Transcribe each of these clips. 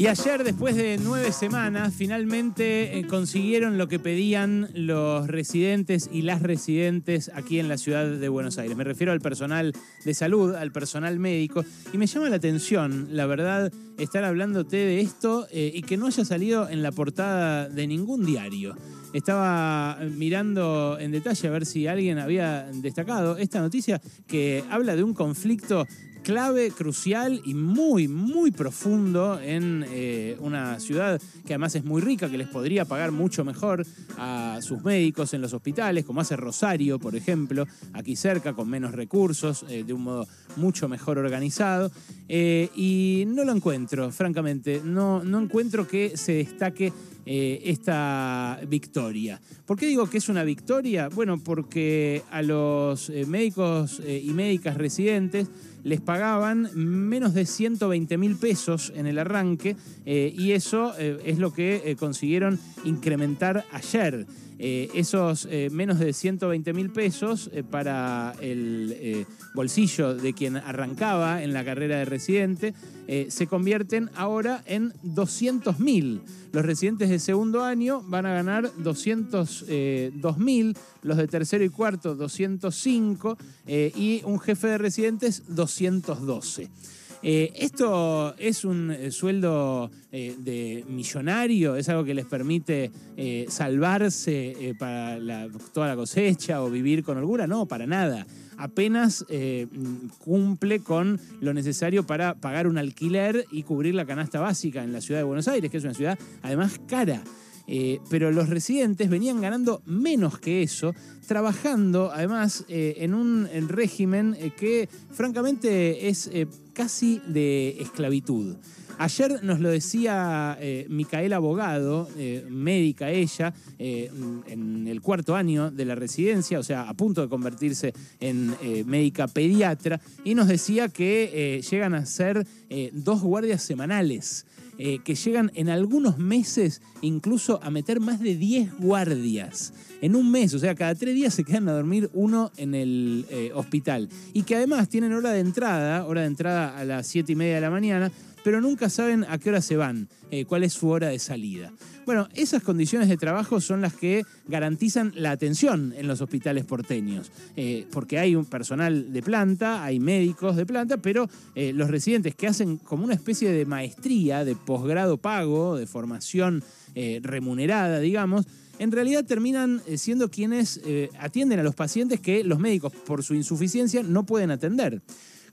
Y ayer, después de nueve semanas, finalmente eh, consiguieron lo que pedían los residentes y las residentes aquí en la ciudad de Buenos Aires. Me refiero al personal de salud, al personal médico. Y me llama la atención, la verdad, estar hablándote de esto eh, y que no haya salido en la portada de ningún diario. Estaba mirando en detalle a ver si alguien había destacado esta noticia que habla de un conflicto clave, crucial y muy, muy profundo en eh, una ciudad que además es muy rica, que les podría pagar mucho mejor a sus médicos en los hospitales, como hace Rosario, por ejemplo, aquí cerca, con menos recursos, eh, de un modo mucho mejor organizado. Eh, y no lo encuentro, francamente, no, no encuentro que se destaque esta victoria. ¿Por qué digo que es una victoria? Bueno, porque a los médicos y médicas residentes les pagaban menos de 120 mil pesos en el arranque eh, y eso eh, es lo que eh, consiguieron incrementar ayer. esos menos de 120 mil pesos para el bolsillo de quien arrancaba en la carrera de residente se convierten ahora en 200 mil. Los residentes de segundo año van a ganar 202 mil, los de tercero y cuarto 205 y un jefe de residentes 212. Eh, esto es un eh, sueldo eh, de millonario, es algo que les permite salvarse para toda la cosecha o vivir con holgura, no, para nada. Apenas cumple con lo necesario para pagar un alquiler y cubrir la canasta básica en la ciudad de Buenos Aires, que es una ciudad además cara. Eh, pero los residentes venían ganando menos que eso, trabajando además eh, en un régimen eh, que francamente es casi de esclavitud. Ayer nos lo decía Micaela Abogado, médica ella, en el cuarto año de la residencia, o sea, a punto de convertirse en médica pediatra, y nos decía que llegan a ser dos guardias semanales. Eh, que llegan en algunos meses incluso a meter más de 10 guardias en un mes, o sea, cada tres días se quedan a dormir uno en el eh, hospital. Y que además tienen hora de entrada, hora de entrada a las 7 y media de la mañana, pero nunca saben a qué hora se van, eh, cuál es su hora de salida. Bueno, esas condiciones de trabajo son las que garantizan la atención en los hospitales porteños, eh, porque hay un personal de planta, hay médicos de planta, pero eh, los residentes que hacen como una especie de maestría, de posgrado pago, de formación remunerada, digamos, en realidad terminan siendo quienes atienden a los pacientes que los médicos, por su insuficiencia, no pueden atender.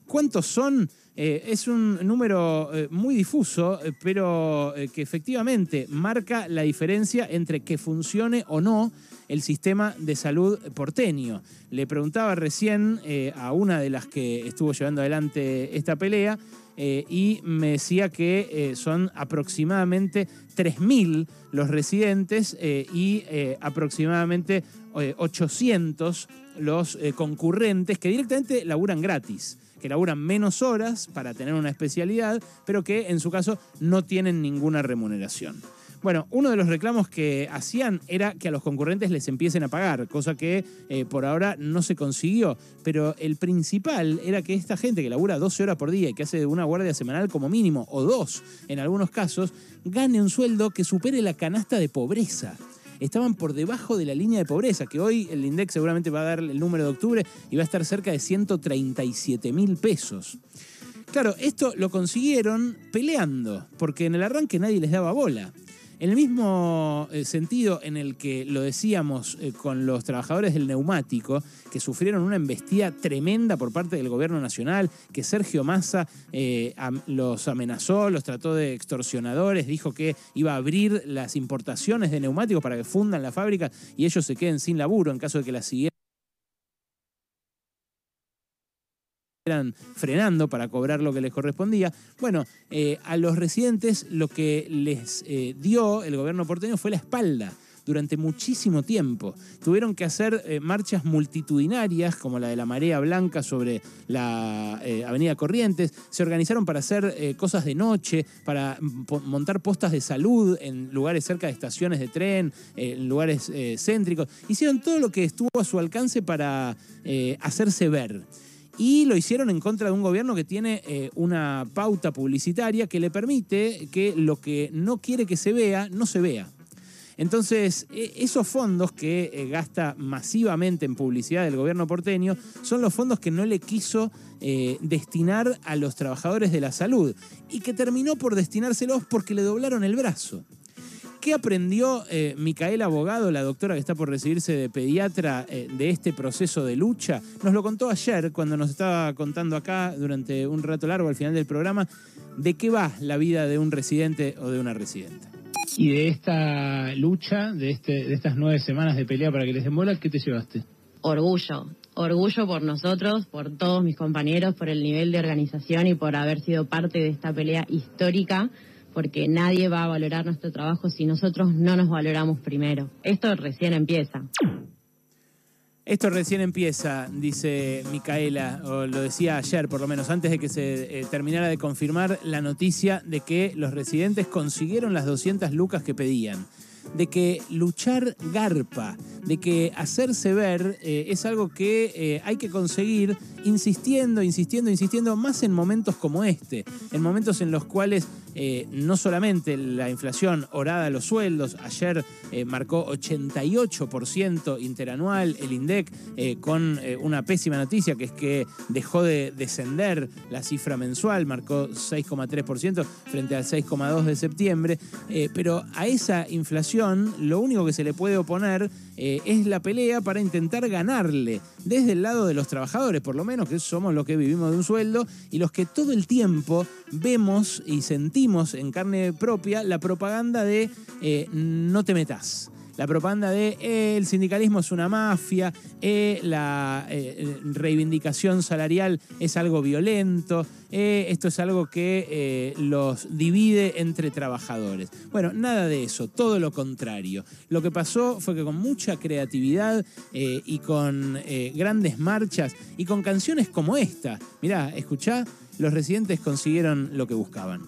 ¿Cuántos son? Eh, es un número eh, muy difuso, eh, pero que efectivamente marca la diferencia entre que funcione o no el sistema de salud porteño. Le preguntaba recién a una de las que estuvo llevando adelante esta pelea y me decía que son aproximadamente 3.000 los residentes y aproximadamente 800 los concurrentes que directamente laburan gratis que laburan menos horas para tener una especialidad, pero que en su caso no tienen ninguna remuneración. Bueno, uno de los reclamos que hacían era que a los concurrentes les empiecen a pagar, cosa que eh, por ahora no se consiguió. Pero el principal era que esta gente que labura 12 horas por día y que hace una guardia semanal como mínimo, o dos en algunos casos, gane un sueldo que supere la canasta de pobreza estaban por debajo de la línea de pobreza, que hoy el INDEX seguramente va a dar el número de octubre y va a estar cerca de 137 mil pesos. Claro, esto lo consiguieron peleando, porque en el arranque nadie les daba bola. En el mismo eh, sentido en el que lo decíamos eh, con los trabajadores del neumático, que sufrieron una embestida tremenda por parte del gobierno nacional, que Sergio Massa eh, los amenazó, los trató de extorsionadores, dijo que iba a abrir las importaciones de neumáticos para que fundan la fábrica y ellos se queden sin laburo en caso de que la siguieran frenando para cobrar lo que les correspondía. Bueno, eh, a los residentes lo que les eh, dio el gobierno porteño fue la espalda durante muchísimo tiempo. Tuvieron que hacer eh, marchas multitudinarias, como la de la Marea Blanca sobre la Avenida Corrientes. Se organizaron para hacer cosas de noche, para montar postas de salud en lugares cerca de estaciones de tren, en lugares céntricos. Hicieron todo lo que estuvo a su alcance para hacerse ver. Y lo hicieron en contra de un gobierno que tiene eh, una pauta publicitaria que le permite que lo que no quiere que se vea, no se vea. Entonces, e, esos fondos que eh, gasta masivamente en publicidad del gobierno porteño son los fondos que no le quiso eh, destinar a los trabajadores de la salud y que terminó por destinárselos porque le doblaron el brazo. ¿Qué aprendió eh, Micaela Abogado, la doctora que está por recibirse de pediatra, de este proceso de lucha? Nos lo contó ayer cuando nos estaba contando acá durante un rato largo al final del programa de qué va la vida de un residente o de una residente. Y de esta lucha, de, este, de estas nueve semanas de pelea para que les den bola, ¿qué te llevaste? Orgullo, orgullo por nosotros, por todos mis compañeros, por el nivel de organización y por haber sido parte de esta pelea histórica, porque nadie va a valorar nuestro trabajo si nosotros no nos valoramos primero. Esto recién empieza. Esto recién empieza, dice Micaela, o lo decía ayer por lo menos, antes de que se eh, terminara de confirmar la noticia de que los residentes consiguieron las 200 lucas que pedían de que luchar garpa, de que hacerse ver eh, es algo que eh, hay que conseguir insistiendo, insistiendo, insistiendo, más en momentos como este, en momentos en los cuales eh, no solamente la inflación orada a los sueldos, ayer marcó 88% interanual el INDEC, con una pésima noticia que es que dejó de descender la cifra mensual, marcó 6,3% frente al 6,2% de septiembre, pero a esa inflación lo único que se le puede oponer eh, es la pelea para intentar ganarle desde el lado de los trabajadores, por lo menos que somos los que vivimos de un sueldo y los que todo el tiempo vemos y sentimos en carne propia la propaganda de eh, no te metas la propaganda de eh, el sindicalismo es una mafia, eh, la eh, reivindicación salarial es algo violento, esto es algo que los divide entre trabajadores. Bueno, nada de eso, todo lo contrario. Lo que pasó fue que con mucha creatividad y con grandes marchas y con canciones como esta, mirá, escuchá, los residentes consiguieron lo que buscaban.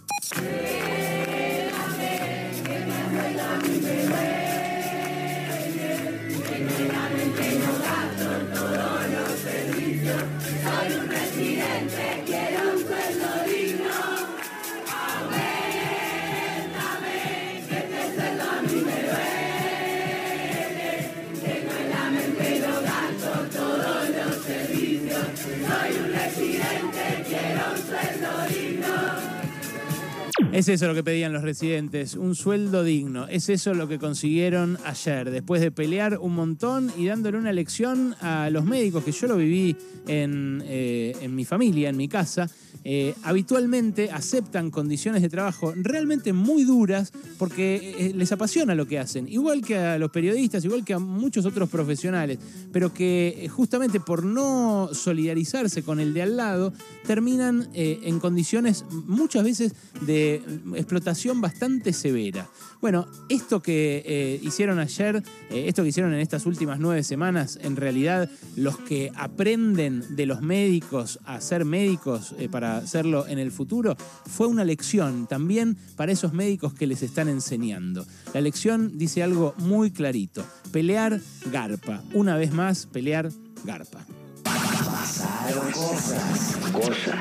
Es eso lo que pedían los residentes, un sueldo digno. Es eso lo que consiguieron ayer, después de pelear un montón y dándole una lección a los médicos, que yo lo viví en, eh, mi familia, en mi casa. Eh, habitualmente aceptan condiciones de trabajo realmente muy duras porque eh, les apasiona lo que hacen, igual que a los periodistas, igual que a muchos otros profesionales, pero que justamente por no solidarizarse con el de al lado, terminan en condiciones muchas veces de explotación bastante severa. Bueno, esto que eh, hicieron ayer, eh, esto que hicieron en estas últimas nueve semanas, en realidad los que aprenden de los médicos a ser médicos eh, para hacerlo en el futuro, fue una lección también para esos médicos que les están enseñando. La lección dice algo muy clarito, pelear garpa. Una vez más, pelear garpa. Pasaron cosas. Cosas